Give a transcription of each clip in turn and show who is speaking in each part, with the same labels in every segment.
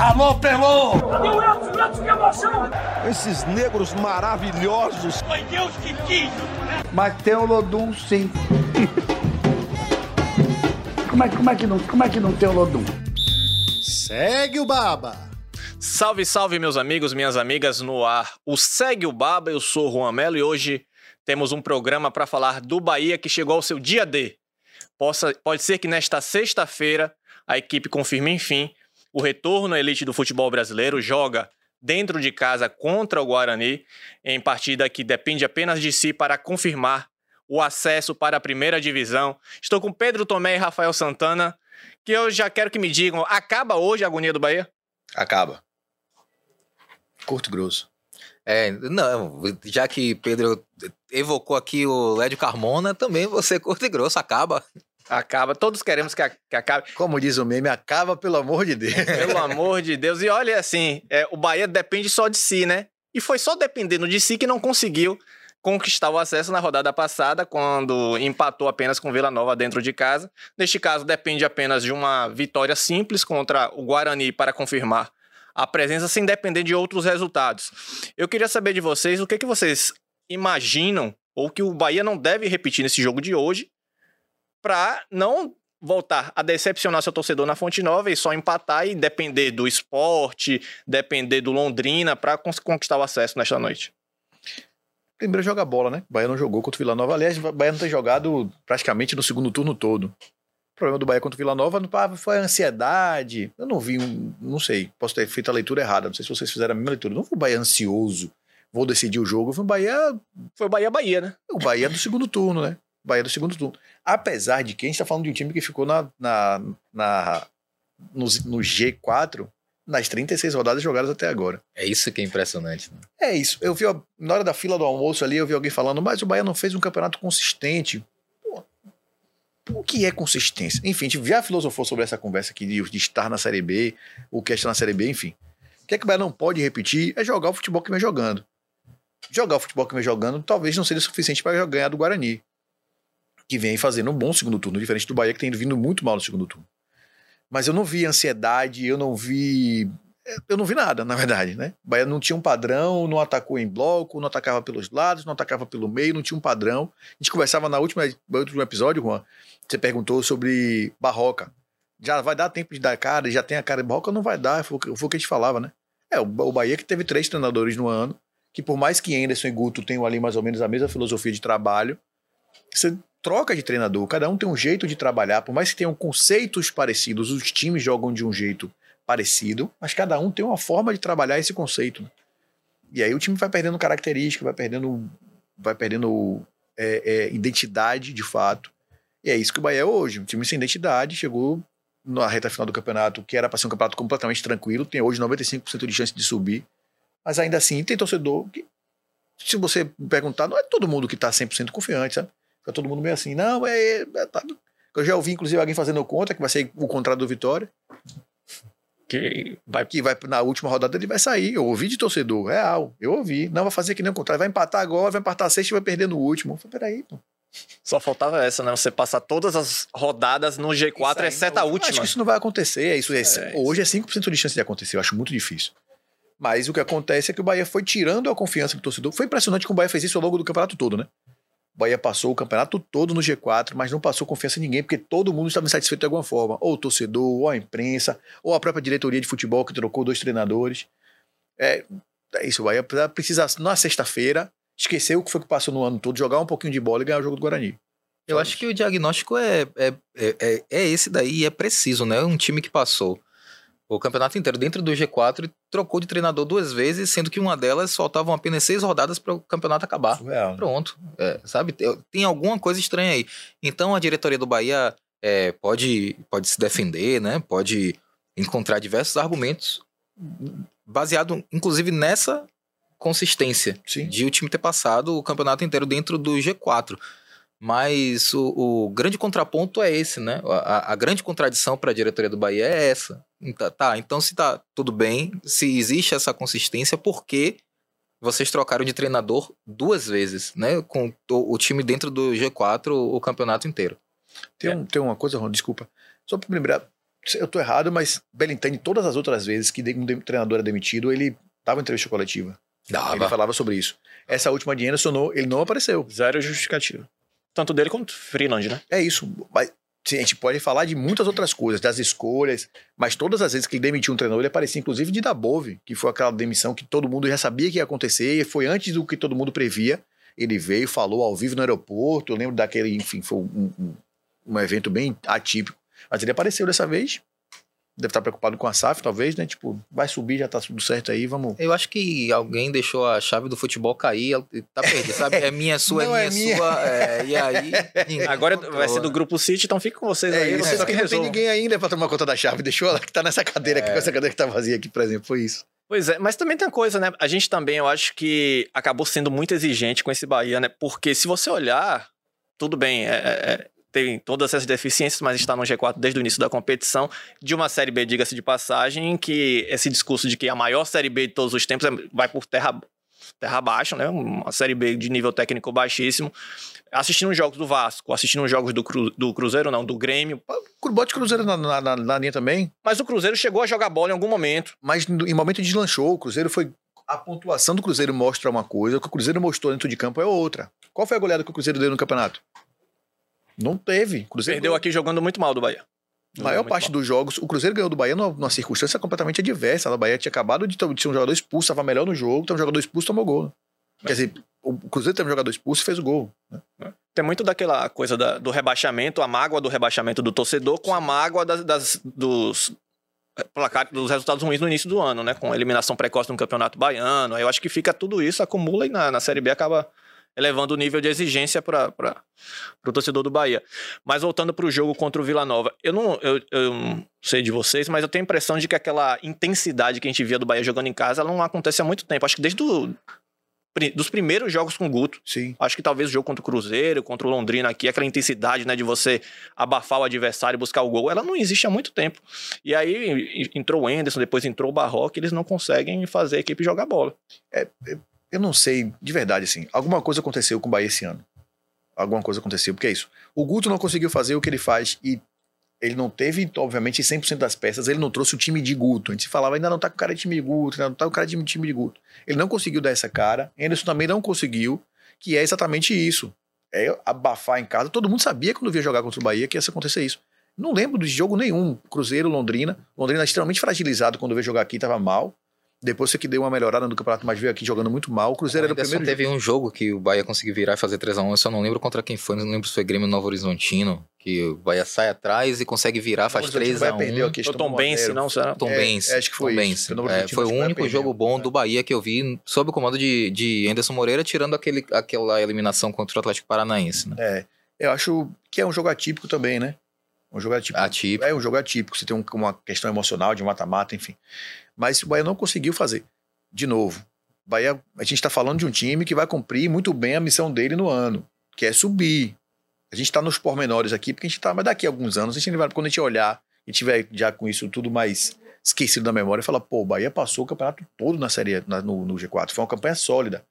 Speaker 1: Alô, Pelô!
Speaker 2: O Edson? Edson, que emoção!
Speaker 1: Esses negros maravilhosos.
Speaker 2: Foi Deus que quis!
Speaker 3: Mas tem o Lodum, sim. como, é, como, é que não, como é que não tem o Lodum?
Speaker 4: Segue o Baba!
Speaker 5: Salve, salve, meus amigos, minhas amigas no ar. O Segue o Baba, eu sou o Juan Melo e hoje temos um programa para falar do Bahia que chegou ao seu dia D. Possa, pode ser que nesta sexta-feira a equipe confirme, enfim, o retorno à elite do futebol brasileiro, joga dentro de casa contra o Guarani, em partida que depende apenas de si para confirmar o acesso para a primeira divisão. Estou com Pedro Tomé e Rafael Santana, que eu já quero que me digam: acaba hoje a agonia do Bahia?
Speaker 6: Acaba. Curto e grosso. É, não, já que Pedro evocou aqui o Lédio Carmona, também você curto e grosso, acaba.
Speaker 5: Acaba, todos queremos que, a, que acabe.
Speaker 6: Como diz o meme, acaba pelo amor de Deus.
Speaker 5: Pelo amor de Deus. E olha assim, é, o Bahia depende só de si, né? E foi só dependendo de si que não conseguiu conquistar o acesso na rodada passada, quando empatou apenas com Vila Nova dentro de casa. Neste caso, depende apenas de uma vitória simples contra o Guarani para confirmar a presença sem depender de outros resultados. Eu queria saber de vocês o que, que vocês imaginam ou que o Bahia não deve repetir nesse jogo de hoje para não voltar a decepcionar seu torcedor na Fonte Nova e só empatar e depender do esporte, depender do Londrina para conquistar o acesso nesta noite.
Speaker 6: Primeiro joga bola, né? O Bahia não jogou contra o Vila Nova. Aliás, o Bahia não tem jogado praticamente no segundo turno todo. O problema do Bahia contra o Vila Nova foi a ansiedade. Eu não vi, um, não sei, posso ter feito a leitura errada. Não sei se vocês fizeram a mesma leitura. Não foi o Bahia ansioso, vou decidir o jogo. Foi o Bahia.
Speaker 5: Foi o Bahia-Bahia, né?
Speaker 6: O Bahia do segundo turno, né? Bahia do segundo turno. Apesar de que a gente está falando de um time que ficou na, na, na no, no, G4 nas 36 rodadas jogadas até agora.
Speaker 7: É isso que é impressionante. Né?
Speaker 6: É isso. Eu vi, na hora da fila do almoço ali, eu vi alguém falando, mas o Bahia não fez um campeonato consistente. Pô, o que é consistência? Enfim, a gente já filosofou sobre essa conversa aqui de, de estar na Série B, o que é estar na Série B, enfim. O que é que o Bahia não pode repetir é jogar o futebol que vem jogando. Jogar o futebol que vem jogando talvez não seja suficiente para ganhar do Guarani que vem fazendo um bom segundo turno, diferente do Bahia, que tem vindo muito mal no segundo turno. Mas eu não vi ansiedade, eu não vi. Eu não vi nada, na verdade, né? O Bahia não tinha um padrão, não atacou em bloco, não atacava pelos lados, não atacava pelo meio, não tinha um padrão. A gente conversava na última, no último episódio, Juan, você perguntou sobre Barroca. Já vai dar tempo de dar cara, já tem a cara de Barroca? Não vai dar, foi, foi o que a gente falava, né? É, o, Bahia que teve três treinadores no ano, que por mais que Anderson e Guto tenham ali mais ou menos a mesma filosofia de trabalho, você troca de treinador, cada um tem um jeito de trabalhar, por mais que tenham conceitos parecidos, os times jogam de um jeito parecido, mas cada um tem uma forma de trabalhar esse conceito. E aí o time vai perdendo característica, vai perdendo, vai perdendo é, é, identidade de fato. E é isso que o Bahia é hoje, um time sem identidade, chegou na reta final do campeonato, que era para ser um campeonato completamente tranquilo, tem hoje 95% de chance de subir, mas ainda assim tem torcedor que, se você perguntar, não é todo mundo que está 100% confiante, sabe? Fica todo mundo meio assim, não, é. é tá. Eu já ouvi, inclusive, alguém fazendo conta, que vai ser o contrário do Vitória.
Speaker 5: Que vai...
Speaker 6: que vai na última rodada ele vai sair. Eu ouvi de torcedor, real. Eu ouvi. Não vai fazer que nem o contrário. Vai empatar agora, vai empatar a sexta e vai perder no último. Eu falei, peraí, pô.
Speaker 5: Só faltava essa, né? Você passar todas as rodadas no G4, exceto a última.
Speaker 6: Acho que isso não vai acontecer. É isso, é, é hoje é 5% de chance de acontecer. Eu acho muito difícil. Mas o que acontece é que o Bahia foi tirando a confiança do torcedor. Foi impressionante que o Bahia fez isso ao longo do campeonato todo, né? Bahia passou o campeonato todo no G4, mas não passou confiança em ninguém, porque todo mundo estava insatisfeito de alguma forma. Ou o torcedor, ou a imprensa, ou a própria diretoria de futebol que trocou dois treinadores. É, é isso, o Bahia precisa, na sexta-feira, esquecer o que foi que passou no ano todo, jogar um pouquinho de bola e ganhar o jogo do Guarani.
Speaker 7: Eu acho que o diagnóstico é, é, é, é esse daí é preciso, né? Um time que passou o campeonato inteiro dentro do G4 e trocou de treinador duas vezes, sendo que uma delas faltavam apenas seis rodadas para o campeonato acabar. Surreal? Pronto. É, sabe? Tem alguma coisa estranha aí. Então a diretoria do Bahia é, pode, pode se defender, né? Pode encontrar diversos argumentos baseado, inclusive, nessa consistência
Speaker 6: Sim.
Speaker 7: de o time ter passado o campeonato inteiro dentro do G4. Mas o, o, grande contraponto é esse, né? A, a grande contradição para a diretoria do Bahia é essa. Tá, tá, então se tá tudo bem, se existe essa consistência, por que vocês trocaram de treinador duas vezes, né? Com o, o time dentro do G4 o, o campeonato inteiro.
Speaker 6: Tem, é. um, tem uma coisa, Ron, desculpa. Só para lembrar, eu tô errado, mas Belintani, todas as outras vezes que um treinador era demitido, ele dava entrevista coletiva. Ele
Speaker 7: Dava.
Speaker 6: falava sobre isso. Essa última de Anderson, não- ele não apareceu.
Speaker 5: Zero justificativa. Tanto dele quanto Freeland, né?
Speaker 6: É isso. Mas sim, a gente pode falar de muitas outras coisas, das escolhas, mas todas as vezes que ele demitiu um treinador, ele aparecia inclusive de Dabove, que foi aquela demissão que todo mundo já sabia que ia acontecer, e foi antes do que todo mundo previa. Ele veio, falou ao vivo no aeroporto. Eu lembro daquele, enfim, foi um, um- um evento bem atípico. Mas ele apareceu dessa vez. Deve estar preocupado com a SAF, talvez, né? Tipo, vai subir, já tá tudo certo aí, vamos.
Speaker 7: Eu acho que alguém deixou a chave do futebol cair, tá perdido, sabe? É minha, sua,
Speaker 6: Não,
Speaker 7: é
Speaker 6: é
Speaker 7: minha,
Speaker 6: minha.
Speaker 7: sua. é, e aí.
Speaker 5: Agora
Speaker 7: controla.
Speaker 5: vai ser do grupo City, então fica com vocês
Speaker 6: É
Speaker 5: aí.
Speaker 6: isso,
Speaker 5: vocês
Speaker 6: só
Speaker 5: que
Speaker 6: não tem ninguém ainda pra tomar conta da chave. Deixou ela que tá nessa cadeira aqui, com essa cadeira que tá vazia aqui, por exemplo. Foi isso.
Speaker 5: Pois é, mas também tem coisa, né? A gente também, eu acho que acabou sendo muito exigente com esse Bahia, né? Porque se você olhar, tudo bem, é- é- é, tem todas essas deficiências, mas está no G4 desde o início da competição, de uma Série B, diga-se de passagem, que esse discurso de que a maior Série B de todos os tempos é- vai por terra, terra abaixo, né? Uma Série B de nível técnico baixíssimo. Assistindo os jogos do Vasco, assistindo os jogos do, Cru- do Cruzeiro, não, do Grêmio.
Speaker 6: Bote Cruzeiro na, na, na, linha também.
Speaker 5: Mas o Cruzeiro chegou a jogar bola em algum momento.
Speaker 6: mas em momento deslanchou. O Cruzeiro foi. A pontuação do Cruzeiro mostra uma coisa, o que o Cruzeiro mostrou dentro de campo é outra. Qual foi a goleada que o Cruzeiro deu no campeonato? Não teve. Cruzeiro
Speaker 5: Perdeu aqui jogando muito mal do Bahia.
Speaker 6: A maior parte dos jogos, o Cruzeiro ganhou do Bahia numa, numa circunstância completamente adversa. O Bahia tinha acabado de ter, de ter um jogador expulso, estava melhor no jogo, então um jogador expulso tomou gol. Quer dizer, o Cruzeiro teve um jogador expulso e fez o gol. né?
Speaker 5: Tem muito daquela coisa da- do rebaixamento, a mágoa do rebaixamento do torcedor com a mágoa das, das- dos eh, dos resultados ruins no início do ano, né? Com a eliminação precoce no Campeonato Baiano. Aí eu acho que fica tudo isso, acumula e na, na Série B acaba elevando o nível de exigência para o torcedor do Bahia. Mas voltando para o jogo contra o Vila Nova, eu não, eu, eu não sei de vocês, mas eu tenho a impressão de que aquela intensidade que a gente via do Bahia jogando em casa, ela não acontece há muito tempo. Acho que desde do, dos primeiros jogos com o Guto,
Speaker 6: Sim.
Speaker 5: Acho que talvez o jogo contra o Cruzeiro, contra o Londrina aqui, aquela intensidade, né, de você abafar o adversário e buscar o gol, ela não existe há muito tempo. E aí entrou o Anderson, depois entrou o Barroca, eles não conseguem fazer a equipe jogar bola.
Speaker 6: Eu não sei, de verdade, assim. Alguma coisa aconteceu com o Bahia esse ano. Alguma coisa aconteceu, porque é isso. O Guto não conseguiu fazer o que ele faz e ele não teve, obviamente, 100% das peças, ele não trouxe o time de Guto. A gente falava, ainda não tá com cara de time de Guto, ainda não tá com cara de time de Guto. Ele não conseguiu dar essa cara, Anderson também não conseguiu, que é exatamente isso. É abafar em casa. Todo mundo sabia quando via jogar contra o Bahia que ia acontecer isso. Não lembro de jogo nenhum. Cruzeiro, Londrina. Londrina extremamente fragilizado quando veio jogar aqui, tava mal. Depois você que deu uma melhorada no campeonato, mas veio aqui jogando muito mal. O Cruzeiro era o primeiro
Speaker 7: teve um jogo que o Bahia conseguiu virar e fazer 3x1. Eu só não lembro contra quem foi, não lembro se foi Grêmio Novo Horizontino. Que o Bahia sai atrás e consegue virar, faz
Speaker 6: Novo Horizontino vai perder
Speaker 7: 3x1.
Speaker 6: aqui,
Speaker 5: O Tom Bense, não, será?
Speaker 7: Tom
Speaker 6: É,
Speaker 7: Bense.
Speaker 6: acho que foi
Speaker 7: Tom
Speaker 6: isso.
Speaker 7: É, foi o
Speaker 6: vai
Speaker 7: único jogo bom
Speaker 6: É.
Speaker 7: do Bahia que eu vi sob o comando de, de Anderson Moreira, tirando aquele, aquela eliminação contra o Atlético Paranaense. Né?
Speaker 6: É, eu acho que é um jogo atípico também, né? Um jogo atípico.
Speaker 7: Atípico.
Speaker 6: É um jogo atípico. Você tem um- uma questão emocional de mata-mata, enfim. Mas o Bahia não conseguiu fazer. De novo, Bahia, a gente está falando de um time que vai cumprir muito bem a missão dele no ano, que é subir. A gente está nos pormenores aqui, porque a gente está, mas daqui a alguns anos, a gente vai, quando a gente olhar e tiver já com isso tudo mais esquecido da memória, falar, pô, o Bahia passou o campeonato todo na série, na- no, no G4. Foi uma campanha sólida.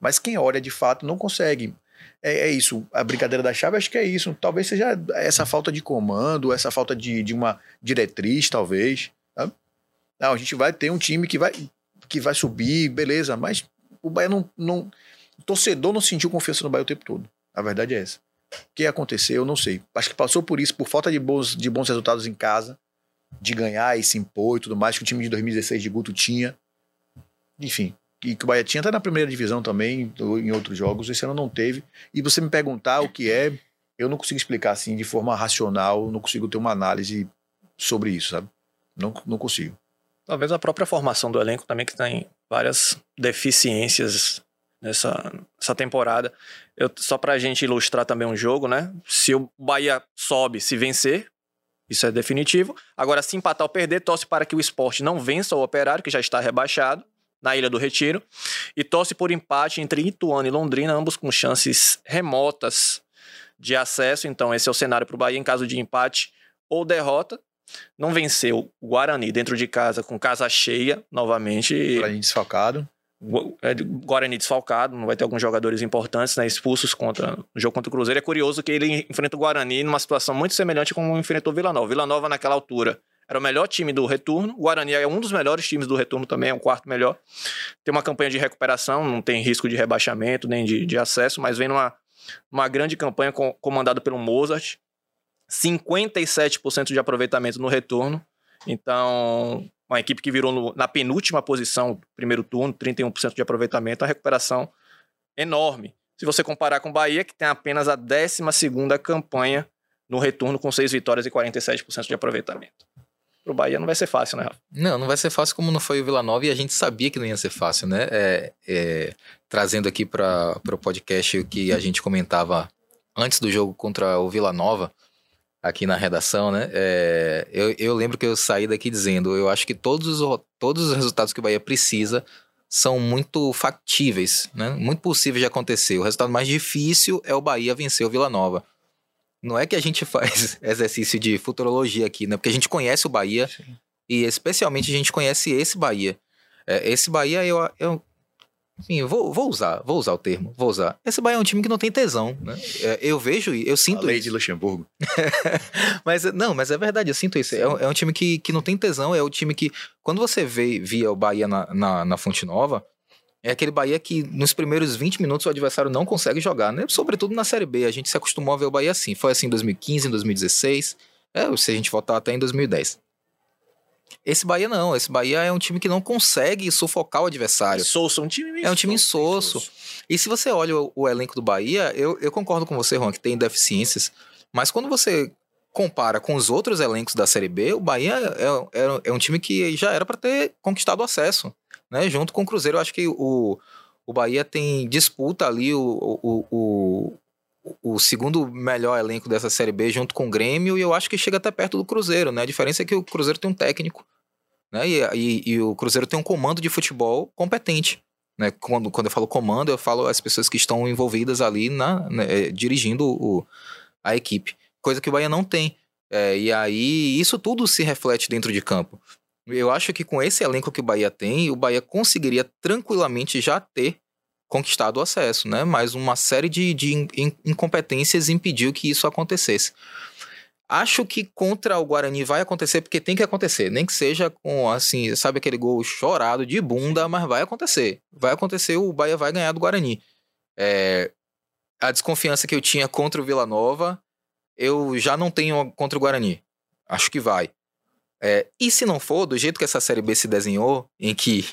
Speaker 6: Mas quem olha de fato não consegue. É, é isso. A brincadeira da chave, acho que é isso. Talvez seja essa falta de comando, essa falta de, de uma diretriz, talvez. Não, a gente vai ter um time que vai, que vai subir, beleza, mas o Bahia não, não. O torcedor não sentiu confiança no Bahia o tempo todo. A verdade é essa. O que aconteceu, eu não sei. Acho que passou por isso, por falta de bons, de bons resultados em casa, de ganhar e se impor e tudo mais, que o time de 2016 de Guto tinha. Enfim, e que o Bahia tinha até na primeira divisão também, em outros jogos, esse ano não teve. E você me perguntar o que é, eu não consigo explicar assim de forma racional, não consigo ter uma análise sobre isso, sabe? Não, não consigo.
Speaker 5: Talvez a própria formação do elenco também, que tem várias deficiências nessa, nessa temporada. Eu, só pra gente ilustrar também um jogo, né? Se o Bahia sobe, se vencer, isso é definitivo. Agora, se empatar ou perder, torce para que o esporte não vença o operário, que já está rebaixado, na Ilha do Retiro, e torce por empate entre Ituano e Londrina, ambos com chances remotas de acesso. Então, esse é o cenário para o Bahia em caso de empate ou derrota. Não venceu o Guarani dentro de casa com casa cheia novamente.
Speaker 6: Gente desfalcado.
Speaker 5: É, Guarani desfalcado, não vai ter alguns jogadores importantes, né, expulsos contra no jogo contra o Cruzeiro. É curioso que ele enfrenta o Guarani numa situação muito semelhante como enfrentou o Vila Nova. Vila Nova naquela altura era o melhor time do retorno, o Guarani é um dos melhores times do retorno também, é um quarto melhor. Tem uma campanha de recuperação, não tem risco de rebaixamento nem de, de acesso, mas vem numa uma grande campanha com- comandada pelo Mozart, 57% de aproveitamento no retorno. Então, uma equipe que virou no- na penúltima posição, primeiro turno, 31% de aproveitamento, a recuperação enorme. Se você comparar com o Bahia, que tem apenas a 12ª campanha no retorno, com 6 vitórias e 47% de aproveitamento. Pro Bahia não vai ser fácil, né, Rafa?
Speaker 7: Não, não vai ser fácil como não foi o Vila Nova e a gente sabia que não ia ser fácil, né? É, é, trazendo aqui para o podcast o que a gente comentava antes do jogo contra o Vila Nova, aqui na redação, né? É, eu, eu lembro que eu saí daqui dizendo: eu acho que todos os, todos os resultados que o Bahia precisa são muito factíveis, né? Muito possíveis de acontecer. O resultado mais difícil é o Bahia vencer o Vila Nova. Não é que a gente faz exercício de futurologia aqui, né? Porque a gente conhece o Bahia e especialmente a gente conhece esse Bahia. É, esse Bahia, eu, eu enfim, eu vou, vou usar, vou usar o termo, vou usar. Esse Bahia é um time que não tem tesão, né? É, eu vejo, e eu
Speaker 6: A
Speaker 7: sinto
Speaker 6: lei
Speaker 7: isso.
Speaker 6: de Luxemburgo.
Speaker 7: Mas não, mas é verdade, eu sinto isso. É, um- é um time que, que não tem tesão, é o time que, quando você vê, via o Bahia na, na, na Fonte Nova, é aquele Bahia que nos primeiros 20 minutos o adversário não consegue jogar, né? Sobretudo na Série B, a gente se acostumou a ver o Bahia assim. Foi assim em 2015, em 2016, é, se a gente voltar até em 2010. Esse Bahia não, esse Bahia é um time que não consegue sufocar o adversário.
Speaker 5: Souza, um time
Speaker 7: É um time insosso. E se você olha o, o elenco do Bahia, eu, eu concordo com você, Juan, que tem deficiências. Mas quando você compara com os outros elencos da Série B, o Bahia é, é, é um time que já era para ter conquistado o acesso. Né? Junto com o Cruzeiro, eu acho que o, o Bahia tem disputa ali o, o, o, o segundo melhor elenco dessa Série B junto com o Grêmio e eu acho que chega até perto do Cruzeiro. Né? A diferença é que o Cruzeiro tem um técnico né? e, e, e o Cruzeiro tem um comando de futebol competente né? Quando, quando eu falo comando, eu falo as pessoas que estão envolvidas ali na, né, eh, dirigindo o, a equipe. Coisa que o Bahia não tem. É, e aí, isso tudo se reflete dentro de campo. Eu acho que com esse elenco que o Bahia tem, o Bahia conseguiria tranquilamente já ter conquistado o acesso, né? Mas uma série de, de in- in- incompetências impediu que isso acontecesse. Acho que contra o Guarani vai acontecer porque tem que acontecer, nem que seja com assim, sabe aquele gol chorado de bunda, mas vai acontecer. Vai acontecer, o Bahia vai ganhar do Guarani. É, a desconfiança que eu tinha contra o Vila Nova, eu já não tenho contra o Guarani. Acho que vai. É, e se não for, do jeito que essa Série B se desenhou, em que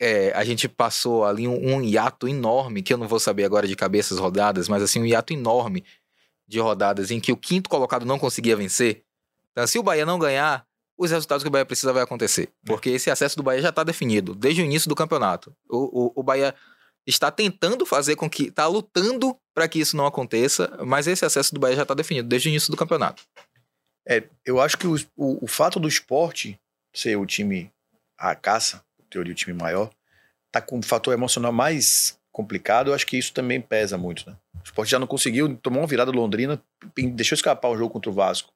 Speaker 7: é, a gente passou ali um, um hiato enorme, que eu não vou saber agora de cabeças rodadas, mas assim, um hiato enorme de rodadas em que o quinto colocado não conseguia vencer. Então, se o Bahia não ganhar, os resultados que o Bahia precisa vai acontecer. Porque esse acesso do Bahia já está definido desde o início do campeonato. O, o, o Bahia está tentando fazer com que. está lutando para que isso não aconteça, mas esse acesso do Bahia já está definido desde o início do campeonato.
Speaker 6: É, eu acho que o, o, o fato do esporte ser o time a caça, em teoria o time maior, tá com um fator emocional mais complicado, eu acho que isso também pesa muito, né? O esporte já não conseguiu, tomou uma virada Londrina, deixou escapar o jogo contra o Vasco.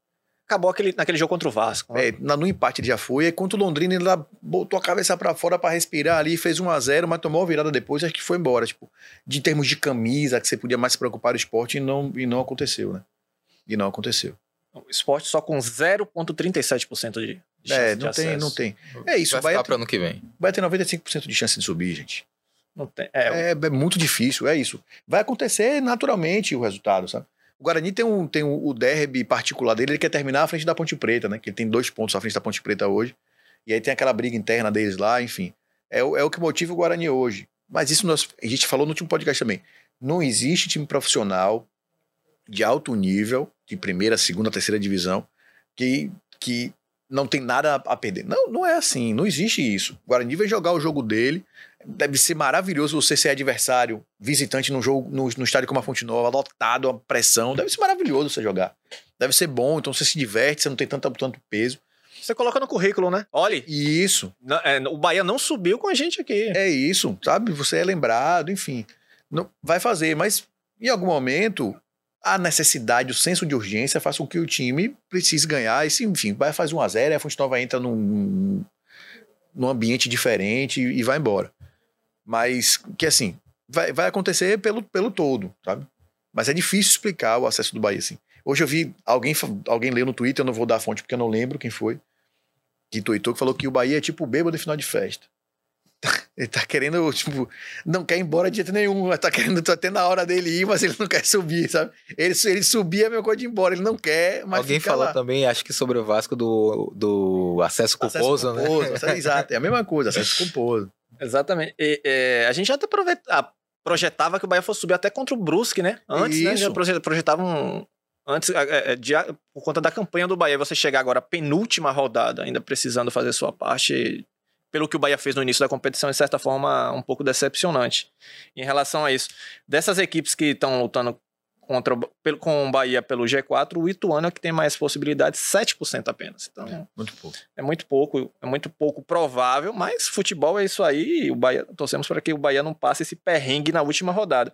Speaker 5: Acabou aquele, naquele jogo contra o Vasco. né?
Speaker 6: É, na- no empate ele já foi, aí contra o Londrina ele lá botou a cabeça pra fora pra respirar ali, fez 1 a 0 mas tomou a virada depois, acho que foi embora, tipo, de termos de camisa, que você podia mais se preocupar do esporte e não, e não aconteceu, né? E não aconteceu.
Speaker 5: O esporte só com 0,37% de, de chance
Speaker 6: É,
Speaker 5: de
Speaker 6: não tem,
Speaker 5: acesso.
Speaker 6: não tem. É isso,
Speaker 7: vai
Speaker 6: vai,
Speaker 7: ficar para ano que vem.
Speaker 6: vai ter 95% de chance de subir, gente.
Speaker 5: Não tem. É,
Speaker 6: É, é muito difícil, é isso. Vai acontecer naturalmente o resultado, sabe? O Guarani tem, um, tem um, o derby particular dele, ele quer terminar à frente da Ponte Preta, né? Que ele tem dois pontos à frente da Ponte Preta hoje. E aí tem aquela briga interna deles lá, enfim. É, o- é o que motiva o Guarani hoje. Mas isso nós, a gente falou no último podcast também. Não existe time profissional de alto nível, de primeira, segunda, terceira divisão, que, que não tem nada a perder. Não, não é assim, não existe isso. O Guarani vai jogar o jogo dele, deve ser maravilhoso você ser adversário, visitante num jogo, no, no estádio como a Fonte Nova, lotado, a pressão, deve ser maravilhoso você jogar. Deve ser bom, então você se diverte, você não tem tanto, tanto peso.
Speaker 5: Você coloca no currículo, né? Olha,
Speaker 6: E isso,
Speaker 5: não- é, o Bahia não subiu com a gente aqui.
Speaker 6: é isso, sabe? Você é lembrado, enfim. Não, vai fazer, mas em algum momento a necessidade, o senso de urgência faz com que o time precise ganhar. E, se, enfim, vai fazer 1 a 0 e a Fonte Nova entra num, num ambiente diferente e, e vai embora. Mas que assim, vai, vai acontecer pelo, pelo todo, sabe? Mas é difícil explicar o acesso do Bahia, assim. Hoje eu vi alguém, alguém leu no Twitter, eu não vou dar a fonte porque eu não lembro quem foi, que tweetou que falou que o Bahia é tipo bêbado de final de festa. Ele tá querendo, tipo, não quer ir embora de jeito nenhum, mas tá querendo, tá tendo a hora dele ir, mas ele não quer subir, sabe? Ele, ele subir é a mesma coisa de ir embora, ele não quer, mas
Speaker 7: Alguém
Speaker 6: fica
Speaker 7: falou
Speaker 6: lá.
Speaker 7: também, acho que sobre o Vasco do, do acesso
Speaker 6: Acesso
Speaker 7: culposo, né?
Speaker 6: culposo, acesso- Exato, é a mesma coisa, acesso culposo.
Speaker 5: Exatamente. E, é, a gente até aprove- ah, projetava que o Bahia fosse subir até contra o Brusque, né? Antes, né?
Speaker 6: Isso.
Speaker 5: Já proje- projetava um. Antes, é, é, de- por conta da campanha do Bahia, você chegar agora à penúltima rodada, ainda precisando fazer sua parte, pelo que o Bahia fez no início da competição, de certa forma, um pouco decepcionante. Em relação a isso, dessas equipes que estão lutando contra pelo, com o Bahia pelo G4, o Ituano é que tem mais possibilidades, 7% apenas. Então,
Speaker 6: Muito pouco.
Speaker 5: é muito pouco, é muito pouco provável, mas futebol é isso aí. e O Bahia, torcemos para que o Bahia não passe esse perrengue na última rodada.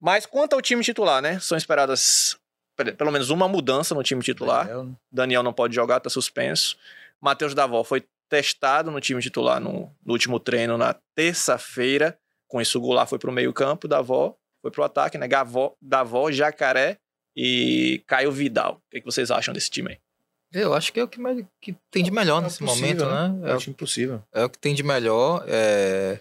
Speaker 5: Mas quanto ao time titular, né? São esperadas pe- pelo menos uma mudança no time titular. Daniel não pode jogar, tá suspenso. Matheus Davó foi testado no time titular no, no último treino na terça-feira. Com isso, o Goulart foi pro meio-campo, Davó foi pro ataque, né? Gavó, Davó, Jacaré e Caio Vidal. O que, que vocês acham desse time aí?
Speaker 7: Eu acho que é o que, mais, que tem de melhor
Speaker 6: É o
Speaker 7: nesse
Speaker 6: possível,
Speaker 7: momento, né?
Speaker 6: É
Speaker 7: É,
Speaker 6: o
Speaker 7: o-
Speaker 6: time possível.
Speaker 7: é o que tem de melhor. é-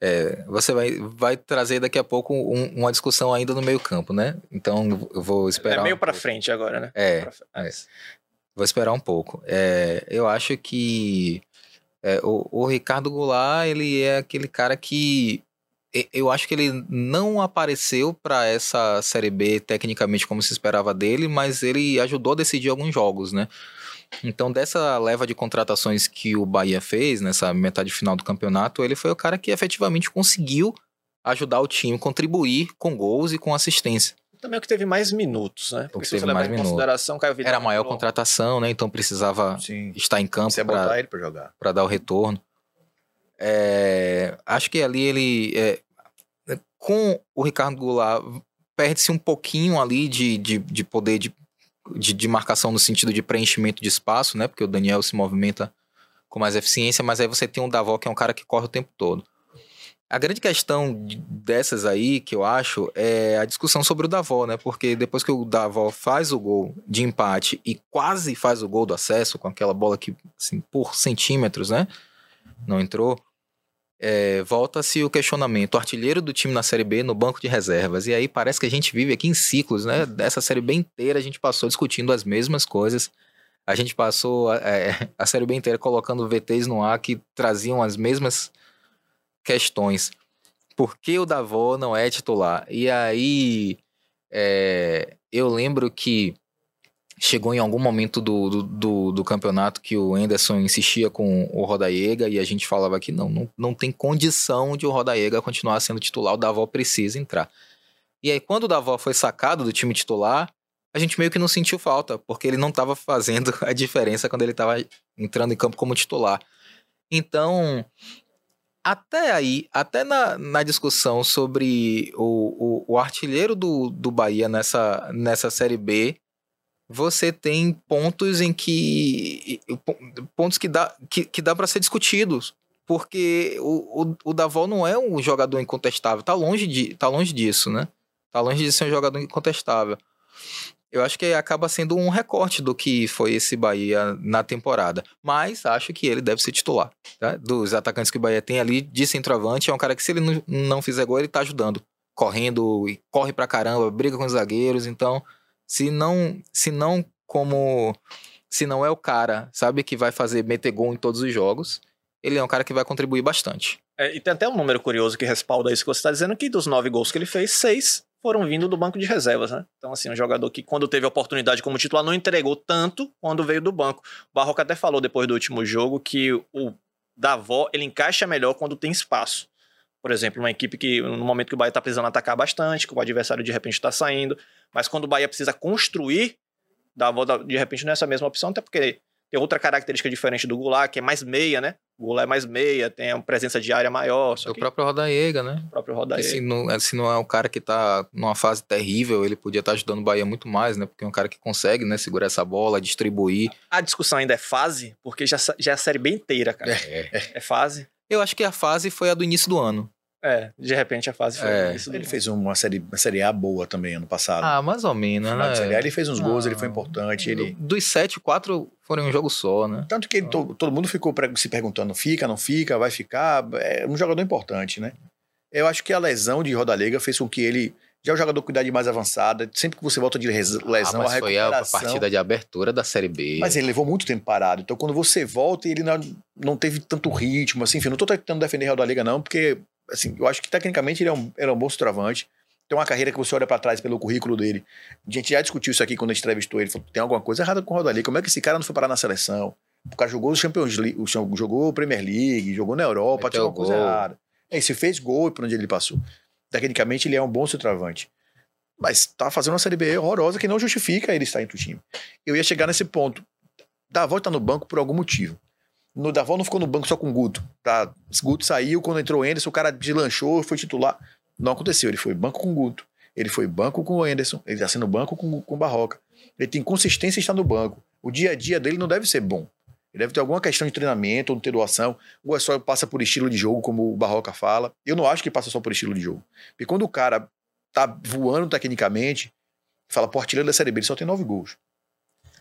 Speaker 7: é, você vai, vai trazer daqui a pouco um- uma discussão ainda no meio campo, né? Então eu vou esperar.
Speaker 5: é meio
Speaker 7: um
Speaker 5: para frente agora, né?
Speaker 7: É,
Speaker 5: Pra frente.
Speaker 7: é. Vou esperar um pouco. É, eu acho que é, o, o Ricardo Goulart, ele é aquele cara que eu acho que ele não apareceu para essa Série B tecnicamente como se esperava dele, mas ele ajudou a decidir alguns jogos, né? Então, dessa leva de contratações que o Bahia fez nessa metade final do campeonato, ele foi o cara que efetivamente conseguiu ajudar o time, contribuir com gols e com assistência.
Speaker 5: Também é o que teve mais minutos, né? Porque
Speaker 7: que
Speaker 5: se
Speaker 7: teve
Speaker 5: você levar
Speaker 7: mais
Speaker 5: em
Speaker 7: minutos.
Speaker 5: consideração, Caio Vidal
Speaker 7: Era a maior
Speaker 5: entrou-
Speaker 7: contratação, né? Então precisava
Speaker 6: Sim.
Speaker 7: estar em campo
Speaker 6: é
Speaker 7: para
Speaker 6: botar ele pra jogar.
Speaker 7: para dar o retorno. É, acho que ali ele. é, com o Ricardo Goulart, perde-se um pouquinho ali de, de, de poder de, de, de marcação no sentido de preenchimento de espaço, né? Porque o Daniel se movimenta com mais eficiência, mas aí você tem o Davó, que é um cara que corre o tempo todo. A grande questão de- dessas aí, que eu acho, é a discussão sobre o Davó, né? Porque depois que o Davó faz o gol de empate e quase faz o gol do acesso, com aquela bola que, assim, por centímetros, né? Não entrou. é, Volta-se o questionamento. O artilheiro do time na Série B no banco de reservas. E aí parece que a gente vive aqui em ciclos, né? Dessa Série B inteira a gente passou discutindo as mesmas coisas. A gente passou é, a Série B inteira colocando VTs no ar que traziam as mesmas questões. Por que o Davó não é titular? E aí é, eu lembro que chegou em algum momento do, do, do, do campeonato que o Anderson insistia com o Rodaiega e a gente falava que não, não, não tem condição de o Rodaiega continuar sendo titular, o Davó precisa entrar. E aí quando o Davó foi sacado do time titular, a gente meio que não sentiu falta, porque ele não estava fazendo a diferença quando ele estava entrando em campo como titular. Então, até aí, até na, na discussão sobre o, o, o artilheiro do, do Bahia nessa, nessa Série B, você tem pontos em que. pontos que dá, que, que dá para ser discutidos. Porque o, o, o Davó não é um jogador incontestável. Tá longe, de, tá longe disso, né? Tá longe de ser um jogador incontestável. Eu acho que acaba sendo um recorte do que foi esse Bahia na temporada. Mas acho que ele deve ser titular. Tá? Dos atacantes que o Bahia tem ali de centroavante, é um cara que se ele não, fizer gol, ele tá ajudando. Correndo, corre pra caramba, briga com os zagueiros. Então, se não, se não como... Se não é o cara, sabe, que vai fazer meter gol em todos os jogos, ele é um cara que vai contribuir bastante.
Speaker 5: É, e tem até um número curioso que respalda isso que você está dizendo, que dos nove gols que ele fez, seis foram vindo do banco de reservas, né? Então, assim, um jogador que, quando teve a oportunidade como titular, não entregou tanto quando veio do banco. O Barroca até falou depois do último jogo que o Davó, ele encaixa melhor quando tem espaço. Por exemplo, uma equipe que, no momento que o Bahia está precisando atacar bastante, que o adversário de repente está saindo, mas quando o Bahia precisa construir, Davó, de repente, não é essa mesma opção, até porque tem outra característica diferente do Goulart, que é mais meia, né? O Goulart é mais meia, tem uma presença de área maior, só
Speaker 7: o
Speaker 5: que
Speaker 7: próprio Rodaiega, né?
Speaker 5: o próprio Rodaí.
Speaker 7: Se não, se não é um cara que tá numa fase terrível, ele podia estar ajudando o Bahia muito mais, né? Porque é um cara que consegue, né, segurar essa bola, distribuir.
Speaker 5: A discussão ainda é fase, porque já, já é a série bem inteira, cara.
Speaker 7: É.
Speaker 5: É fase.
Speaker 7: Eu acho que a fase foi a do início do ano.
Speaker 5: É, de repente a fase foi
Speaker 7: É.
Speaker 5: isso. do-
Speaker 6: Ele fez uma série, uma série A boa também ano passado.
Speaker 7: Ah, mais ou menos,
Speaker 6: de série A
Speaker 7: né?
Speaker 6: ele fez uns gols, ele foi
Speaker 7: Não.
Speaker 6: importante. Ele...
Speaker 7: Dos sete, quatro foram em um jogo só, né?
Speaker 6: Tanto que ele- to- todo mundo ficou se perguntando: fica, não fica, vai ficar. É um jogador importante, né? Eu acho que a lesão de Rodalega fez com que ele. Já é um jogador com idade mais avançada. Sempre que você volta de res- lesão,
Speaker 7: ah, mas
Speaker 6: a
Speaker 7: foi a partida de abertura da Série B.
Speaker 6: Mas ele levou muito tempo parado. Então, quando você volta, ele não, não teve tanto ritmo. Assim, enfim, não tô tentando defender o Liga, não, porque assim, eu acho que tecnicamente ele é um, ele é um bom centroavante. Tem uma carreira que você olha pra trás pelo currículo dele. A gente já discutiu isso aqui quando a gente entrevistou ele. Falou, tem alguma coisa errada com o Rodallega. Como é que esse cara não foi parar na seleção? O cara jogou o Champions League, o- jogou Premier League, jogou na Europa, tinha alguma coisa errada. É, se fez gol por onde ele passou. Tecnicamente, ele é um bom centroavante. Mas tá fazendo uma Série B horrorosa que não justifica ele estar entre o time. Eu ia chegar nesse ponto. Davó tá no banco por algum motivo. No Davó não ficou no banco só com o Guto. Tá? Guto saiu, quando entrou o Anderson, o cara deslanchou, foi titular. Não aconteceu. Ele foi banco com o Guto. Ele foi banco com o Anderson. Ele está sendo banco com, com o Barroca. Ele tem consistência em estar no banco. O dia a dia dele não deve ser bom. Ele deve ter alguma questão de treinamento ou de doação. Ou é só passa por estilo de jogo, como o Barroca fala. Eu não acho que passa só por estilo de jogo. Porque quando o cara tá voando tecnicamente, fala, pô, artilheiro da Série B, ele só tem nove gols.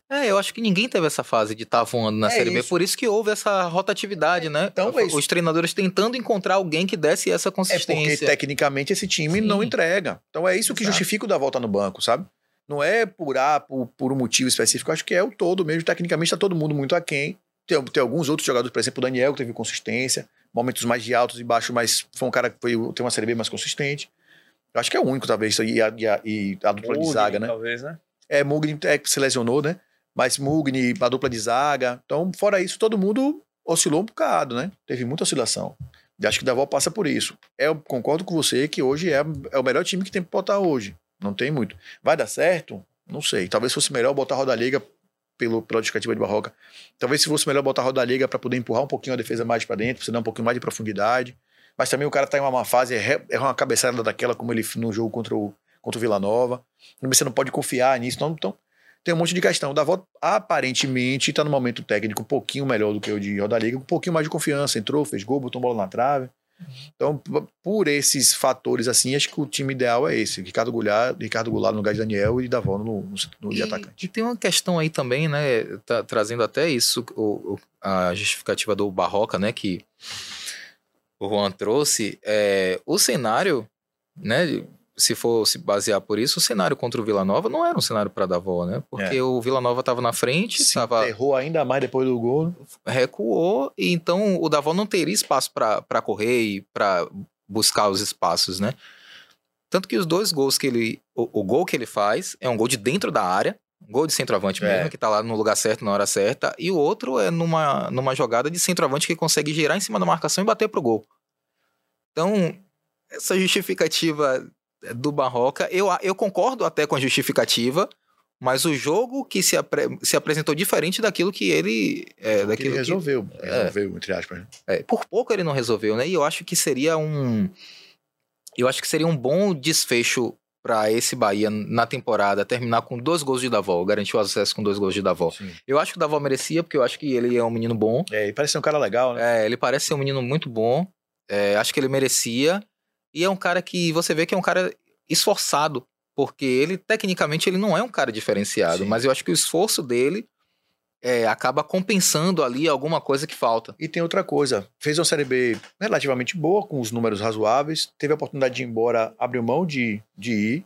Speaker 7: É, eu acho que ninguém teve essa fase de estar voando na
Speaker 6: É
Speaker 7: Série B.
Speaker 6: isso.
Speaker 7: Por isso que houve essa rotatividade, né?
Speaker 6: Então, é isso.
Speaker 7: Os treinadores tentando encontrar alguém que desse essa
Speaker 6: É porque
Speaker 7: consistência.
Speaker 6: tecnicamente esse time
Speaker 7: Sim.
Speaker 6: não entrega. Então é isso que
Speaker 7: Exato.
Speaker 6: justifica o da volta no banco, sabe? Não é por A, por, por um motivo específico, acho que é o todo mesmo. Tecnicamente tá todo mundo muito aquém. Tem, tem alguns outros jogadores, por exemplo, o Daniel, que teve consistência, momentos mais de altos e baixos, mas foi um cara que foi, tem uma série B mais consistente. Eu acho que é o único, talvez, e a, e a, e a dupla de zaga, né?
Speaker 5: Talvez, né?
Speaker 6: É, Mugni é, que se lesionou, né? Mas Mugni, a dupla de zaga. Então, fora isso, todo mundo oscilou um bocado, né? Teve muita oscilação. E acho que o Davó passa por isso. Eu concordo com você que hoje é, é o melhor time que tem pra botar hoje. Não tem muito. Vai dar certo? Não sei. Talvez fosse melhor botar a Roda Liga pelo, pela justificativa de Barroca. Talvez se fosse melhor botar a Roda Liga pra poder empurrar um pouquinho a defesa mais pra dentro, pra você dar um pouquinho mais de profundidade. Mas também o cara tá em uma fase, é uma cabeçada daquela como ele no jogo contra o, contra o Vila Nova. Você não pode confiar nisso. Então tem um monte de questão. O Davó aparentemente está no momento técnico um pouquinho melhor do que o de Roda Liga, um pouquinho mais de confiança. Entrou, fez gol, botou bola na trave. Então, p- por esses fatores assim, acho que o time ideal é esse: Ricardo Goulart, Ricardo Goulart no lugar de Daniel e Davó no, no, no de
Speaker 7: E,
Speaker 6: atacante.
Speaker 7: e tem uma questão aí também, né? tá trazendo até isso, o, o- a justificativa do Barroca, né? Que o Juan trouxe. É, o cenário, né? Se for se basear por isso, o cenário contra o Vila Nova não era um cenário para Davó, né? Porque o Vila Nova estava na frente,
Speaker 6: Se
Speaker 7: tava,
Speaker 6: errou ainda mais depois do gol.
Speaker 7: recuou, e então o Davó não teria espaço para correr e para buscar os espaços, né? Tanto que os dois gols que ele. O, o gol que ele faz é um gol de dentro da área, um gol de centroavante
Speaker 6: É.
Speaker 7: mesmo, que tá lá no lugar certo, na hora certa, e o outro é numa, numa jogada de centroavante que consegue girar em cima da marcação e bater pro gol. Então, essa justificativa do Barroca, eu, eu concordo até com a justificativa, mas o jogo que se, apre- se apresentou diferente daquilo que ele. É,
Speaker 6: que ele
Speaker 7: daquilo que,
Speaker 6: resolveu.
Speaker 7: É.
Speaker 6: Resolveu, entre aspas.
Speaker 7: é, por pouco ele não resolveu, né? E eu acho que seria um. Eu acho que seria um bom desfecho para esse Bahia na temporada terminar com dois gols de Davó, garantir o acesso com dois gols de Davó.
Speaker 6: Sim.
Speaker 7: Eu acho que o Davó merecia, porque eu acho que ele é um menino bom.
Speaker 6: É, e parece ser um cara legal, né?
Speaker 7: É, ele parece ser um menino muito bom. É, acho que ele merecia. E é um cara que você vê que é um cara esforçado. Porque ele, tecnicamente, ele não é um cara diferenciado.
Speaker 6: Sim.
Speaker 7: Mas eu acho que o esforço dele é, acaba compensando ali alguma coisa que falta.
Speaker 6: E tem outra coisa, fez uma Série B relativamente boa, com os números razoáveis, teve a oportunidade de ir embora, abriu mão de, de ir,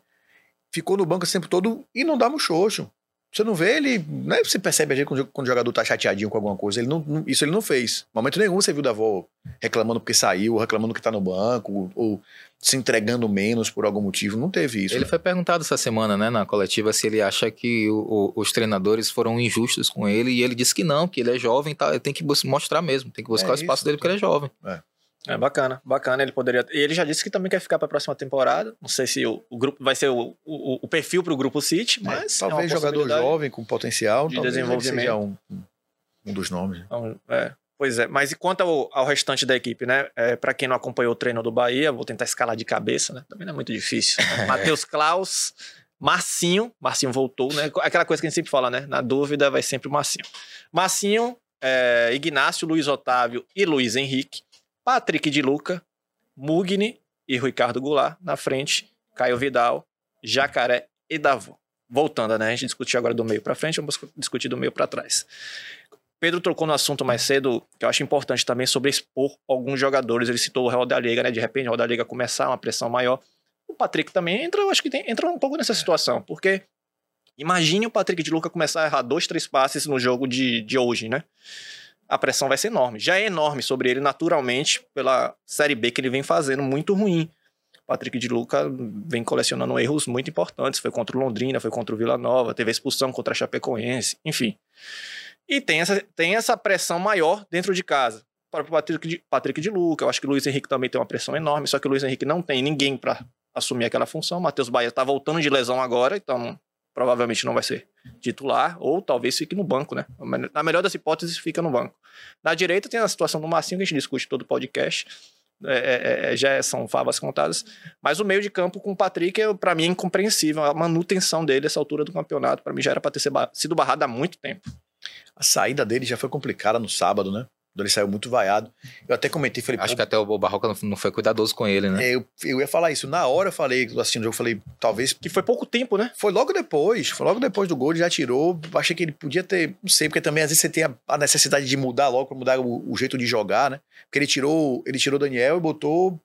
Speaker 6: ficou no banco esse tempo todo e não dá muxoxo. Você não vê ele, não é você percebe a gente quando, quando o jogador tá chateadinho com alguma coisa, ele não, não- isso ele não fez. Momento nenhum você viu o Davó reclamando porque saiu, reclamando que tá no banco, ou, ou se entregando menos por algum motivo, não teve isso.
Speaker 7: Ele
Speaker 6: né?
Speaker 7: foi perguntado essa semana, né, na coletiva, se ele acha que o- o- os treinadores foram injustos com ele, e ele disse que não, que ele é jovem, tá, ele tem que mostrar mesmo, tem que buscar
Speaker 6: É
Speaker 7: o espaço
Speaker 6: isso.
Speaker 7: dele porque ele é jovem.
Speaker 5: É bacana, bacana. Ele poderia. E ele já disse que também quer ficar para a próxima temporada. Não sei se o, o grupo vai ser o, o, o perfil para o grupo City,
Speaker 6: É,
Speaker 5: mas. é
Speaker 6: talvez jogador
Speaker 5: possibilidade.
Speaker 6: jovem com potencial,
Speaker 5: de desenvolvimento.
Speaker 6: seja um, um dos nomes. né?
Speaker 5: Então, é, pois é, mas e quanto ao, ao restante da equipe, né? É, para quem não acompanhou o treino do Bahia, vou tentar escalar de cabeça, né? Também não é muito difícil. né? Matheus Klaus, Marcinho, Marcinho voltou, né? Aquela coisa que a gente sempre fala, né? Na dúvida vai sempre o Marcinho. Marcinho, é, Ignácio, Luiz Otávio e Luiz Henrique, Patrick de Luca, Mugni, e Ricardo Goulart. Na frente, Caio Vidal, Jacaré e Davó. Voltando, né? A gente discutiu agora do meio para frente, vamos discutir do meio para trás. Pedro tocou no assunto mais cedo, que eu acho importante também, sobre expor alguns jogadores. Ele citou o Roda Liga, né? De repente, o Roda Liga começar, uma pressão maior. O Patrick também entra, eu acho que tem, entra um pouco nessa situação, porque imagine o Patrick de Luca começar a errar dois, três passes no jogo de, de hoje, né? A pressão vai ser enorme. Já é enorme sobre ele, naturalmente, pela Série B que ele vem fazendo, muito ruim. Patrick de Luca vem colecionando erros muito importantes. Foi contra o Londrina, foi contra o Vila Nova, teve a expulsão contra a Chapecoense, enfim. E tem essa, tem essa pressão maior dentro de casa. Para o Patrick de, Patrick de Luca, eu acho que o Luiz Henrique também tem uma pressão enorme, só que o Luiz Henrique não tem ninguém para assumir aquela função. Matheus Bahia está voltando de lesão agora, então provavelmente não vai ser titular, ou talvez fique no banco, né? Na melhor das hipóteses, fica no banco. Na direita tem a situação do Marcinho, que a gente discute todo o podcast. É, é, é já são favas contadas. Mas o meio de campo com o Patrick, é, para mim, é incompreensível. A manutenção dele, essa altura do campeonato, para mim já era para ter sido barrado há muito tempo.
Speaker 6: A saída dele já foi complicada no sábado, né? Ele saiu muito vaiado. Eu até comentei, falei...
Speaker 7: Acho que até o Barroca não foi cuidadoso com ele, né?
Speaker 6: É, eu, eu ia falar isso. Na hora eu falei, assistindo o jogo, falei, talvez...
Speaker 5: Que foi pouco tempo, né?
Speaker 6: Foi logo depois. Foi logo depois do gol, ele já tirou. Achei que ele podia ter... Não sei, porque também às vezes você tem a, a necessidade de mudar logo, pra mudar o, o, jeito de jogar, né? Porque ele tirou ele tirou Daniel e botou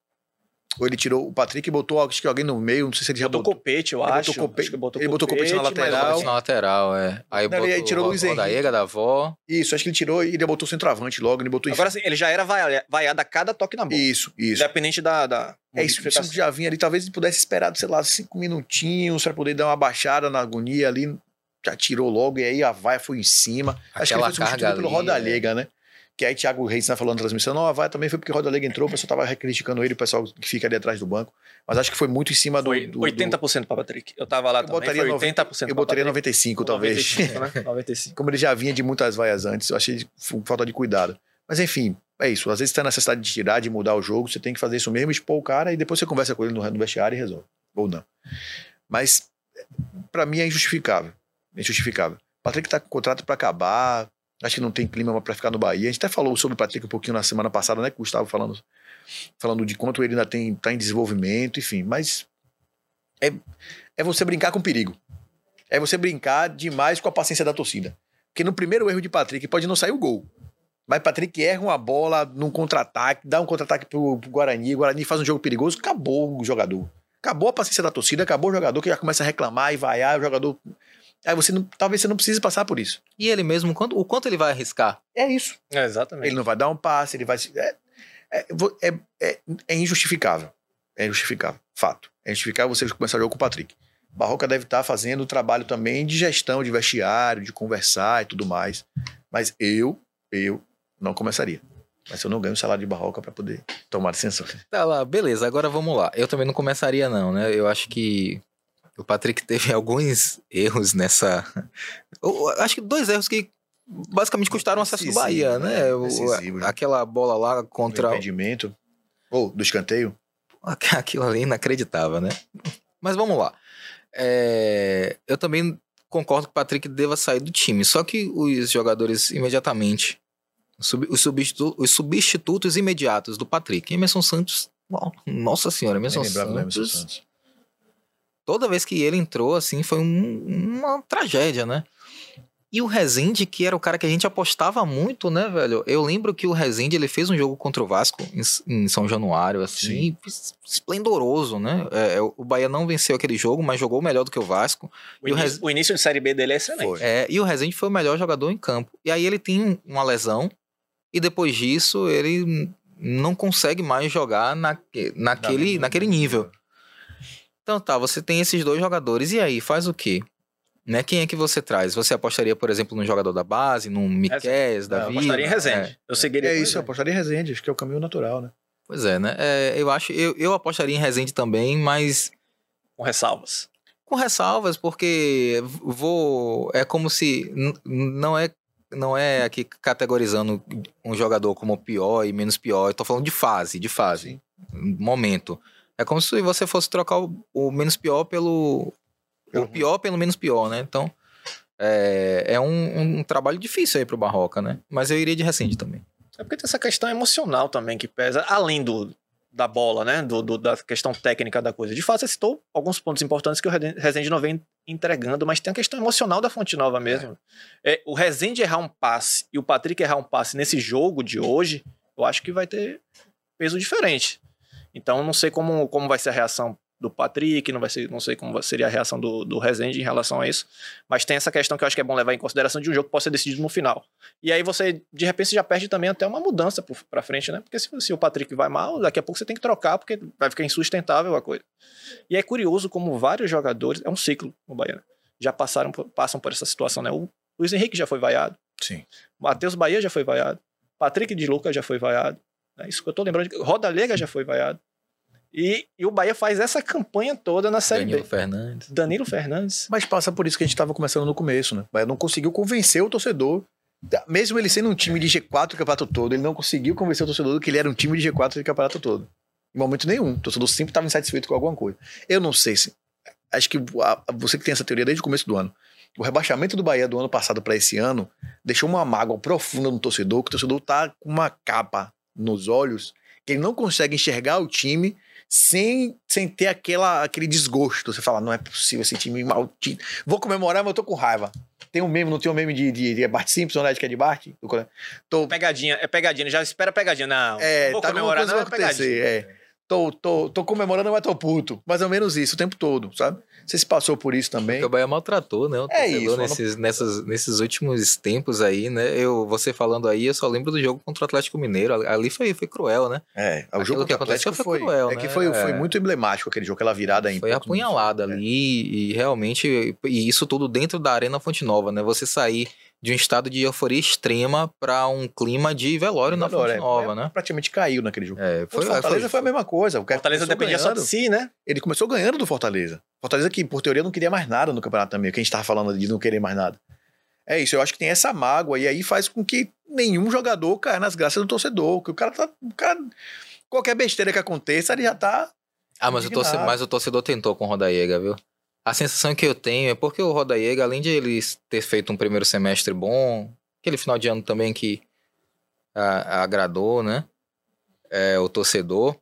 Speaker 6: ou ele tirou o Patrick e botou acho que alguém no meio, não sei se ele já
Speaker 5: botou. Botou copete, eu acho.
Speaker 6: Botou copete,
Speaker 5: que botou
Speaker 6: ele botou copete na lateral.
Speaker 7: na lateral, é. Aí
Speaker 6: não,
Speaker 7: botou
Speaker 6: ele tirou o Luiz Henrique.
Speaker 7: da Ega, da avó.
Speaker 6: Isso, acho que ele tirou e ele botou o centroavante logo, ele botou
Speaker 5: Agora sim, ele já era vaiado a cada toque na bola.
Speaker 6: Isso, isso.
Speaker 5: Independente da. da
Speaker 6: é isso, isso já vinha ali. Talvez ele pudesse esperar, sei lá, cinco minutinhos para poder dar uma baixada na agonia ali. Já tirou logo e aí a vaia foi em cima.
Speaker 7: Aquela
Speaker 6: acho que ele foi substituído pelo Roda
Speaker 7: é.
Speaker 6: Né? Que aí Thiago Reis tá falando na transmissão, não, a vai também foi porque o Roda Lega entrou, o pessoal tava criticando ele, o pessoal que fica ali atrás do banco. Mas acho que foi muito em cima do.
Speaker 5: Foi
Speaker 6: do,
Speaker 5: 80% para Patrick. Eu tava lá
Speaker 6: eu
Speaker 5: também,
Speaker 6: botaria
Speaker 5: foi
Speaker 6: 90,
Speaker 5: 80%
Speaker 6: Eu botaria 95, talvez.
Speaker 5: 95, né? 95.
Speaker 6: Como ele já vinha de muitas vaias antes, eu achei falta de cuidado. Mas enfim, é isso. Às vezes você tem a necessidade de tirar, de mudar o jogo, você tem que fazer isso mesmo, expor o cara e depois você conversa com ele no, no vestiário e resolve. Ou não. Mas, para mim, é injustificável. É injustificável. Patrick tá com contrato para acabar, Acho que não tem clima para ficar no Bahia. A gente até falou sobre o Patrick um pouquinho na semana passada, né? O Gustavo falando, falando de quanto ele ainda tem, tá em desenvolvimento, enfim. Mas é, é você brincar com perigo. É você brincar demais com a paciência da torcida. Porque no primeiro erro de Patrick pode não sair o gol. Mas Patrick erra uma bola num contra-ataque, dá um contra-ataque pro, pro Guarani, o Guarani faz um jogo perigoso, acabou o jogador. Acabou a paciência da torcida, acabou o jogador que já começa a reclamar e vaiar, o jogador Aí você não, talvez você não precise passar por isso.
Speaker 7: E ele mesmo, quanto, o quanto ele vai arriscar?
Speaker 6: É isso.
Speaker 5: É, exatamente.
Speaker 6: Ele não vai dar um passe, ele vai. É, é, é, é, é injustificável. É injustificável. Fato. É injustificável você começar o jogo com o Patrick. Barroca deve estar fazendo o trabalho também de gestão de vestiário, de conversar e tudo mais. Mas eu, eu não começaria. Mas eu não ganho o salário de Barroca para poder tomar decisão.
Speaker 7: Tá lá, beleza. Agora vamos lá. Eu também não começaria, não, né? Eu acho que o Patrick teve alguns erros nessa. Eu acho que dois erros que basicamente custaram o acesso do Bahia, né? O,
Speaker 6: Decisivo,
Speaker 7: aquela bola lá contra.
Speaker 6: O impedimento. Ou do escanteio.
Speaker 7: Aquilo ali inacreditável, né? Mas vamos lá. É... Eu também concordo que o Patrick deva sair do time. Só que os jogadores imediatamente. Os substitutos, os substitutos imediatos do Patrick. Emerson Santos. Nossa senhora, Emerson Santos. Emerson Santos toda vez que ele entrou, assim, foi um, uma tragédia, né? E o Rezende, que era o cara que a gente apostava muito, né, velho? Eu lembro que o Rezende, ele fez um jogo contra o Vasco em, em São Januário, assim, Sim. esplendoroso, né? É, é, o Bahia não venceu aquele jogo, mas jogou melhor do que o Vasco.
Speaker 5: O, início, o, Rez... o início de Série B dele é excelente.
Speaker 7: É, e o Rezende foi o melhor jogador em campo. E aí ele tem uma lesão, e depois disso ele não consegue mais jogar na, naquele, naquele nível. Então tá, você tem esses dois jogadores, e aí, faz o quê? Né? Quem é que você traz? Você apostaria, por exemplo, num jogador da base, num Miquel, da Vida? Eu
Speaker 5: apostaria em Rezende. É.
Speaker 6: Eu seguiria É isso, eu apostaria em Rezende, acho que é o caminho natural, né?
Speaker 7: Pois é, né? É, eu acho, eu, eu apostaria em Rezende também, mas...
Speaker 5: Com ressalvas.
Speaker 7: Com ressalvas, porque vou... É como se... Não é não é aqui categorizando um jogador como pior e menos pior. Eu tô falando de fase, de fase. Sim. Momento. É como se você fosse trocar o, o menos pior pelo. O pior pelo menos pior, né? Então. É, é um, um, trabalho difícil aí pro Barroca, né? Mas eu iria de recente também.
Speaker 5: É porque tem essa questão emocional também que pesa, além do, da bola, né? Do, do- da questão técnica da coisa. De fato, você citou alguns pontos importantes que o Rezende não vem entregando, mas tem a questão emocional da Fonte Nova mesmo. É, o Rezende errar um passe e o Patrick errar um passe nesse jogo de hoje, eu acho que vai ter peso diferente. Então, não sei como, como vai ser a reação do Patrick, não, vai ser, não sei como seria a reação do, do Rezende em relação a isso, mas tem essa questão que eu acho que é bom levar em consideração de um jogo que pode ser decidido no final. E aí você, de repente, você já perde também até uma mudança pra frente, né? Porque se, se o Patrick vai mal, daqui a pouco você tem que trocar, porque vai ficar insustentável a coisa. E é curioso como vários jogadores, é um ciclo no Bahia, né? já passaram, por- passam por essa situação, né? O Luiz Henrique já foi vaiado,
Speaker 6: Sim.
Speaker 5: Matheus Bahia já foi vaiado, Patrick de Lucas já foi vaiado, é isso que eu tô lembrando, de- Roda Lega já foi vaiado. E, e o Bahia faz essa campanha toda na Série
Speaker 7: Danilo
Speaker 5: B.
Speaker 7: Fernandes.
Speaker 5: Danilo Fernandes.
Speaker 6: Mas passa por isso que a gente estava começando no começo, né? O Bahia não conseguiu convencer o torcedor. Mesmo ele sendo um time de G4 o campeonato todo, ele não conseguiu convencer o torcedor que ele era um time de G4 o campeonato todo. Em momento nenhum. O torcedor sempre estava insatisfeito com alguma coisa. Eu não sei se. Acho que a- a- você que tem essa teoria desde o começo do ano. O rebaixamento do Bahia do ano passado para esse ano deixou uma mágoa profunda no torcedor, que o torcedor tá com uma capa nos olhos, que ele não consegue enxergar o time sem, sem ter aquela, aquele desgosto. Você fala, não é possível esse time maldito. Vou comemorar, mas eu tô com raiva. Tem um meme, não tem um meme de, de, de Bart Simpson, né? De que é de Bart? Tô,
Speaker 5: Pegadinha, é pegadinha, já espera pegadinha. Não,
Speaker 6: é,
Speaker 5: vou
Speaker 6: tá
Speaker 5: comemorar, não,
Speaker 6: vai
Speaker 5: é pegadinha.
Speaker 6: É. Tô, tô, tô comemorando, mas tô puto. Mais ou menos isso o tempo todo, sabe? Você se passou por isso também.
Speaker 7: Porque o Bahia maltratou, né? O
Speaker 6: É isso,
Speaker 7: nesses, nessas, nesses últimos tempos aí, né? Eu, você falando aí, eu só lembro do jogo contra o Atlético Mineiro. Ali foi, foi cruel, né?
Speaker 6: É, o
Speaker 7: Aquilo
Speaker 6: jogo
Speaker 7: que
Speaker 6: contra o
Speaker 7: aconteceu
Speaker 6: Atlético
Speaker 7: foi cruel,
Speaker 6: é
Speaker 7: né?
Speaker 6: que foi, foi
Speaker 7: É.
Speaker 6: muito emblemático aquele jogo, aquela virada aí.
Speaker 7: Foi apunhalada ali e realmente, e isso tudo dentro da Arena Fonte Nova, né? Você sair de um estado de euforia extrema para um clima de velório na Fonte Nova, né?
Speaker 6: Praticamente caiu naquele jogo.
Speaker 7: É,
Speaker 6: Foi,
Speaker 7: foi,
Speaker 6: Fortaleza foi, a mesma coisa. O
Speaker 5: Fortaleza dependia só de
Speaker 6: ganhando.
Speaker 5: si, né?
Speaker 6: Ele começou ganhando do Fortaleza. Fortaleza que, por teoria, não queria mais nada no campeonato também. Que a gente tava falando de não querer mais nada. É isso, eu acho que tem essa mágoa. E aí faz com que nenhum jogador caia nas graças do torcedor. Que o cara tá. O cara, qualquer besteira que aconteça, ele já tá.
Speaker 7: Ah, mas o, torcedor, mas o torcedor tentou com o Rodaiega, viu? A sensação que eu tenho é porque o Rodaiega, além de ele ter feito um primeiro semestre bom, aquele final de ano também que ah, agradou, né? É, o torcedor.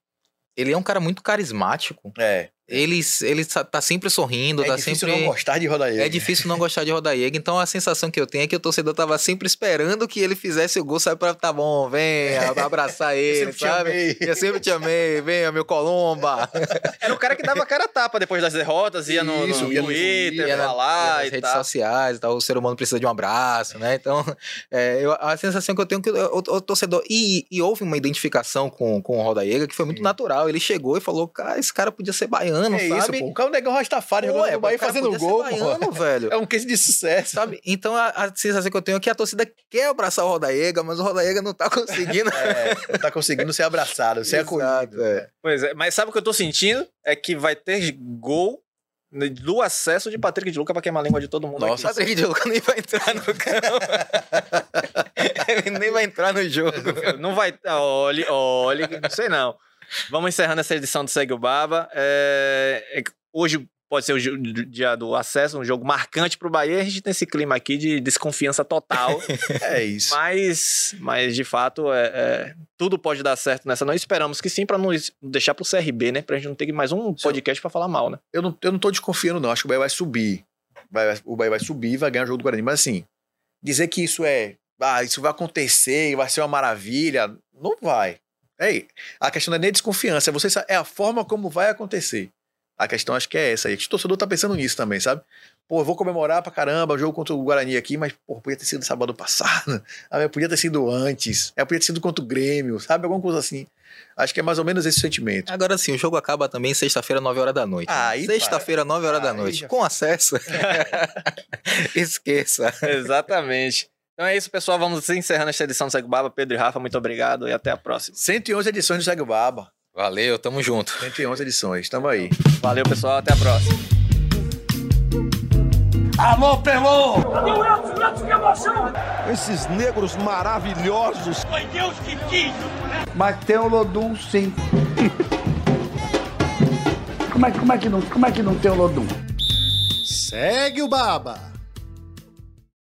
Speaker 7: Ele é um cara muito carismático.
Speaker 6: É.
Speaker 7: Ele, ele tá sempre sorrindo,
Speaker 6: é
Speaker 7: tá
Speaker 6: difícil
Speaker 7: sempre.
Speaker 6: não gostar de Rodaí.
Speaker 7: É difícil não gostar de Rodaiega, então a sensação que eu tenho é que o torcedor tava sempre esperando que ele fizesse o gol, sabe, pra tá bom, vem, abraçar ele,
Speaker 6: te
Speaker 7: sabe? Eu sempre te amei, venha, meu Colomba.
Speaker 5: Era o cara que dava cara a tapa depois das derrotas, ia no,
Speaker 6: Isso,
Speaker 5: no
Speaker 6: ia
Speaker 5: Twitter,
Speaker 7: Ia na-
Speaker 5: falar
Speaker 7: nas
Speaker 5: e
Speaker 7: redes
Speaker 5: tal.
Speaker 7: sociais e tal, o ser humano precisa de um abraço, né? Então, é, eu- a sensação que eu tenho é que o, o torcedor. E, e houve uma identificação com, com o Rodaiega que foi muito natural. Ele chegou e falou: cara, esse cara podia ser baiano,
Speaker 6: É
Speaker 7: sabe?
Speaker 6: isso, pô. O cara é um negão Rastafari
Speaker 7: Pô,
Speaker 6: jogando
Speaker 7: é,
Speaker 6: no Bahia fazendo gol,
Speaker 7: baiano, velho.
Speaker 6: É um case de sucesso.
Speaker 7: Sabe? Então a, a sensação que eu tenho é que a torcida quer abraçar o Rodaega, mas o Rodaega não tá conseguindo.
Speaker 6: É, não tá conseguindo ser abraçado, ser
Speaker 7: Exato,
Speaker 6: acolhido.
Speaker 7: é.
Speaker 5: Pois é, mas sabe o que eu tô sentindo? É que vai ter gol do acesso de Patrick de Luca pra queimar a língua de todo mundo
Speaker 6: Nossa,
Speaker 5: aqui.
Speaker 7: Patrick de Luca nem vai entrar no campo. Ele nem vai entrar no jogo.
Speaker 5: Não vai. Olhe, olhe, não sei não. Vamos encerrando essa edição do Segue o Baba. É, é hoje pode ser o dia do acesso, um jogo marcante pro Bahia. A gente tem esse clima aqui de desconfiança total.
Speaker 6: É isso.
Speaker 5: mas, mas, de fato, é, é, tudo pode dar certo nessa. Nós esperamos que sim, pra não deixar pro CRB, né? Pra gente não ter mais um podcast pra falar mal, né?
Speaker 6: Eu não, eu não tô desconfiando, não. Acho que o Bahia vai subir. Vai- o Bahia vai subir e vai ganhar o jogo do Guarani. Mas assim, dizer que isso é. Ah, isso vai acontecer e vai ser uma maravilha. Não vai. É, a questão não é nem desconfiança, é, você, é a forma como vai acontecer. A questão acho que é essa aí. O torcedor tá pensando nisso também, sabe? Pô, eu vou comemorar pra caramba o jogo contra o Guarani aqui, mas, pô, podia ter sido sábado passado. Podia ter sido antes. É, podia ter sido contra o Grêmio, sabe? Alguma coisa assim. Acho que é mais ou menos esse sentimento.
Speaker 7: Agora sim, o jogo acaba também sexta-feira, 9 horas da noite.
Speaker 6: Aí
Speaker 7: Sexta-feira, 9 horas da noite.
Speaker 6: já-
Speaker 7: Com acesso. Esqueça.
Speaker 5: Exatamente. Então é isso, pessoal. Vamos encerrando esta edição do Segue o Baba. Pedro e Rafa, muito obrigado e até a próxima.
Speaker 6: 111 edições do Segue o Baba.
Speaker 7: Valeu, tamo junto.
Speaker 6: 111 edições, tamo aí.
Speaker 5: Valeu, pessoal. Até a próxima.
Speaker 1: Alô, Pelô!
Speaker 2: Cadê o Elton? Elton, que emoção!
Speaker 1: Esses negros maravilhosos.
Speaker 2: Foi Deus que quis!
Speaker 3: Mas tem o Lodum, sim. como, é, como, é que não, como é que não tem o Lodum?
Speaker 4: Segue o Baba.